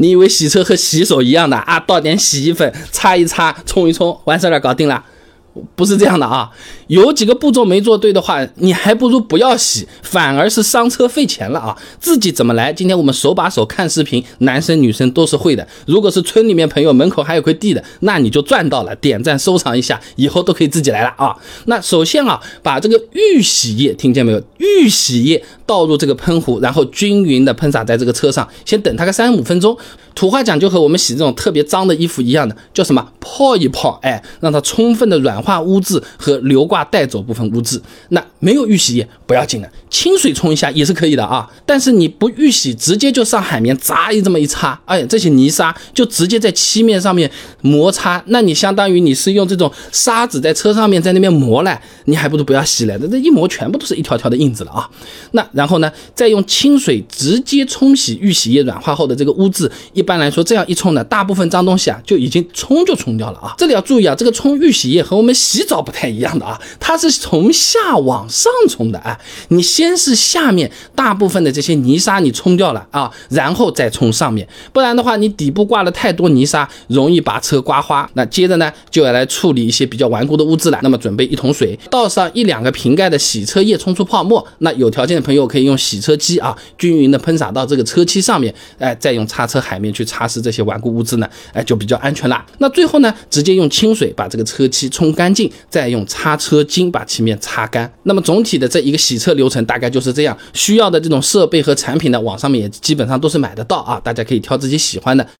你以为洗车和洗手一样的啊？倒点洗衣粉，擦一擦，冲一冲，完事儿了，搞定了。不是这样的啊，有几个步骤没做对的话，你还不如不要洗，反而是伤车费钱了啊！自己怎么来？今天我们手把手看视频，男生女生都是会的。如果是村里面朋友门口还有块地的，那你就赚到了，点赞收藏一下，以后都可以自己来了啊！那首先啊，把这个预洗液听见没有？预洗液倒入这个喷壶，然后均匀的喷洒在这个车上，先等它个三五分钟。土话讲就和我们洗这种特别脏的衣服一样的，叫什么？泡一泡，哎，让它充分的软化污渍和流挂带走部分污渍。那没有预洗液不要紧的，清水冲一下也是可以的啊。但是你不预洗，直接就上海绵砸一这么一擦，哎，这些泥沙就直接在漆面上面摩擦，那你相当于你是用这种砂纸在车上面在那边磨来，你还不如不要洗来的，这一磨全部都是一条条的印子了啊。那然后呢，再用清水直接冲洗预洗液软化后的这个污渍。一般来说，这样一冲呢，大部分脏东西啊就已经冲就冲掉了啊。这里要注意啊，这个冲预洗液和我们洗澡不太一样的啊，它是从下往上冲的啊。你先是下面大部分的这些泥沙你冲掉了啊，然后再冲上面，不然的话你底部挂了太多泥沙，容易把车刮花。那接着呢，就要来处理一些比较顽固的污渍了。那么准备一桶水，倒上一两个瓶盖的洗车液，冲出泡沫。那有条件的朋友可以用洗车机啊，均匀的喷洒到这个车漆上面，哎，再用擦车海绵。去擦拭这些顽固污渍呢，哎，就比较安全啦。那最后呢，直接用清水把这个车漆冲干净，再用擦车巾把漆面擦干。那么总体的这一个洗车流程大概就是这样。需要的这种设备和产品呢，网上面也基本上都是买得到啊，大家可以挑自己喜欢的。